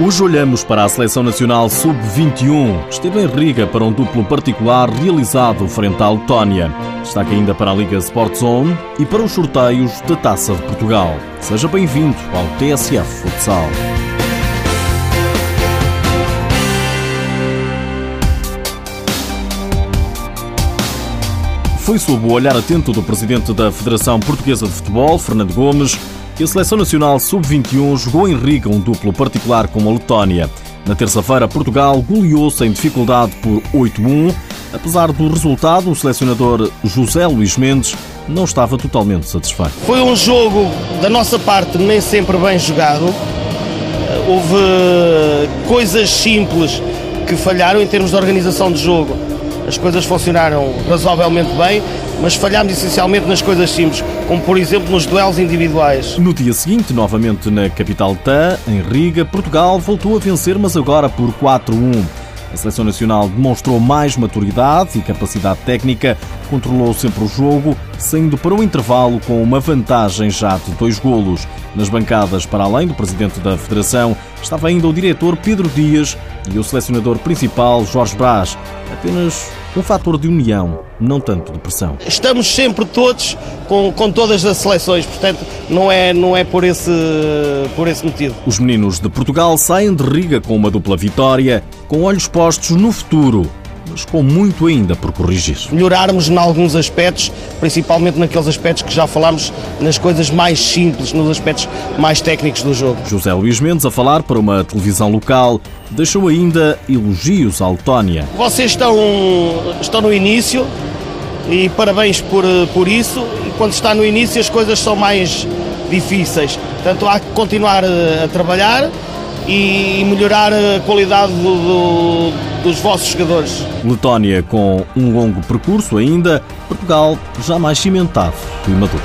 Hoje olhamos para a Seleção Nacional Sub-21. Esteve em Riga para um duplo particular realizado frente à Letónia. Destaque ainda para a Liga Sport Zone e para os sorteios da Taça de Portugal. Seja bem-vindo ao TSF Futsal. Foi sob o olhar atento do presidente da Federação Portuguesa de Futebol, Fernando Gomes, que a Seleção Nacional Sub-21 jogou em Riga um duplo particular com a Letónia. Na terça-feira, Portugal goleou sem dificuldade por 8-1. Apesar do resultado, o selecionador José Luís Mendes não estava totalmente satisfeito. Foi um jogo, da nossa parte, nem sempre bem jogado. Houve coisas simples que falharam em termos de organização de jogo as coisas funcionaram razoavelmente bem, mas falhámos essencialmente nas coisas simples, como por exemplo nos duelos individuais. No dia seguinte, novamente na capital TAN, em Riga, Portugal voltou a vencer, mas agora por 4-1. A seleção nacional demonstrou mais maturidade e capacidade técnica, controlou sempre o jogo, saindo para o intervalo com uma vantagem já de dois golos. Nas bancadas, para além do presidente da federação, estava ainda o diretor Pedro Dias e o selecionador principal Jorge Brás. Apenas um fator de união, não tanto de pressão. Estamos sempre todos com, com todas as seleções, portanto não é, não é por, esse, por esse motivo. Os meninos de Portugal saem de Riga com uma dupla vitória, com olhos postos no futuro mas com muito ainda por corrigir. Melhorarmos em alguns aspectos, principalmente naqueles aspectos que já falámos, nas coisas mais simples, nos aspectos mais técnicos do jogo. José Luís Mendes, a falar para uma televisão local, deixou ainda elogios à Letónia. Vocês estão, estão no início e parabéns por, por isso. E quando está no início as coisas são mais difíceis. Portanto, há que continuar a trabalhar e melhorar a qualidade do, do, dos vossos jogadores. Letónia com um longo percurso ainda, Portugal já mais cimentado e maduro.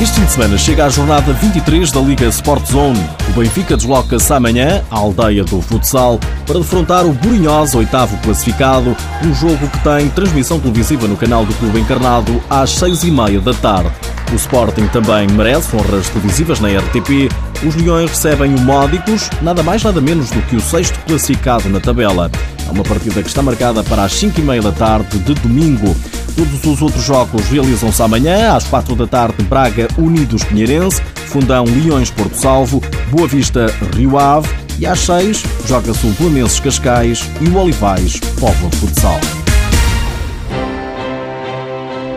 Este fim de semana chega a jornada 23 da Liga Sport Zone. O Benfica desloca-se amanhã à aldeia do futsal para defrontar o Burinhosa, oitavo classificado, um jogo que tem transmissão televisiva no canal do Clube Encarnado às seis e meia da tarde. O Sporting também merece honras televisivas na RTP. Os Leões recebem o Módicos, nada mais nada menos do que o sexto classificado na tabela. É uma partida que está marcada para as cinco e meia da tarde de domingo. Todos os outros jogos realizam-se amanhã, às 4 da tarde, Braga Unidos Pinheirense, Fundão Leões Porto Salvo, Boa Vista Rio Ave e às 6 joga-se o Belenenses Cascais e o Olivais Póvoa Futsal.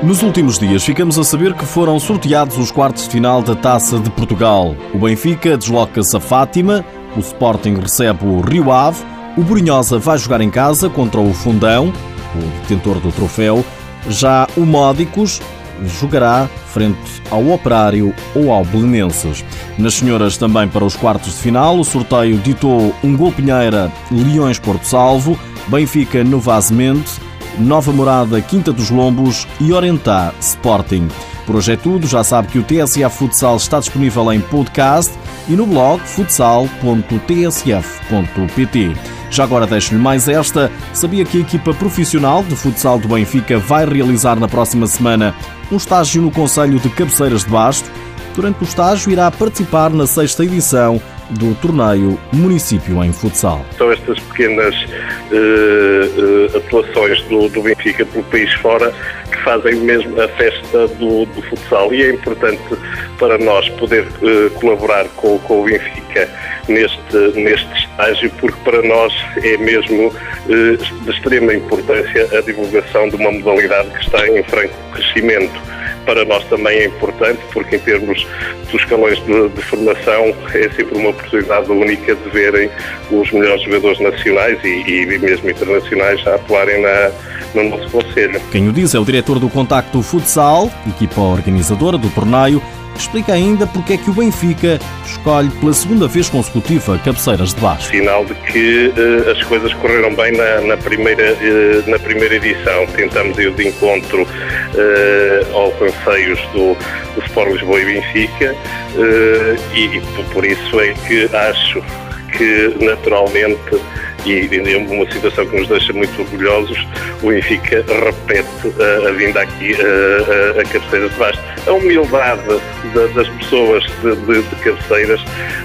Nos últimos dias ficamos a saber que foram sorteados os quartos de final da Taça de Portugal. O Benfica desloca-se a Fátima, o Sporting recebe o Rio Ave, o Brunhosa vai jogar em casa contra o Fundão, o detentor do troféu, já o Módicos jogará frente ao Operário ou ao Belenenses. Nas senhoras também para os quartos de final, o sorteio ditou um gol Pinheira Leões Porto Salvo, Benfica Novazemente, Nova Morada Quinta dos Lombos e Orientar Sporting. Por hoje é tudo, já sabe que o TSF Futsal está disponível em podcast e no blog futsal.tsf.pt. Já agora deixo-lhe mais esta. Sabia que a equipa profissional de futsal do Benfica vai realizar na próxima semana um estágio no Conselho de Cabeceiras de Basto? Durante o estágio irá participar na sexta edição do torneio Município em Futsal. São estas pequenas uh, uh, atuações do, do, Benfica pelo país fora que fazem mesmo a festa do, do futsal e é importante para nós poder uh, colaborar com, com, o Benfica neste, neste estágio porque para nós é mesmo de extrema importância a divulgação de uma modalidade que está em franco crescimento para nós também é importante, porque em termos dos escalões de, de, formação é sempre uma oportunidade única de verem os melhores jogadores nacionais e, e mesmo internacionais a atuarem na, no nosso Conselho. Quem o diz é o diretor do Contacto Futsal, equipa organizadora do torneio, explica ainda porque é que o Benfica escolhe pela segunda vez consecutiva cabeceiras de baixo. Sinal de que uh, as coisas correram bem na, na primeira, uh, na primeira edição. Tentamos ir de encontro uh, aos anseios do, do Sport Lisboa e Benfica e, e por isso é que acho que naturalmente e é uma situação que nos deixa muito orgulhosos, o Benfica repete a, a vinda aqui a, a, cabeceiras de baixo. A humildade das pessoas de, de, de, cabeceiras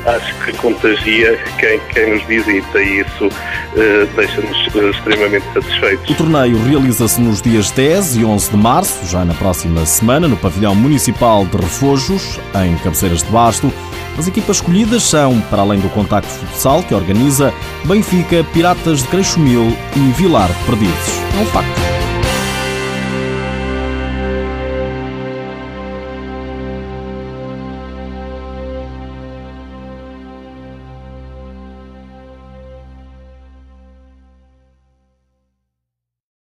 acho que contagia quem, quem nos visita e isso uh, deixa-nos extremamente satisfeitos. O torneio realiza-se nos dias 10 e 11 de março, já na próxima semana, no pavilhão municipal de Refojos, em Cabeceiras de Basto. As equipas escolhidas são, para além do Contacto Futsal, que organiza, Benfica, Piratas de Creixomil e Vilar Perdidos. É um facto.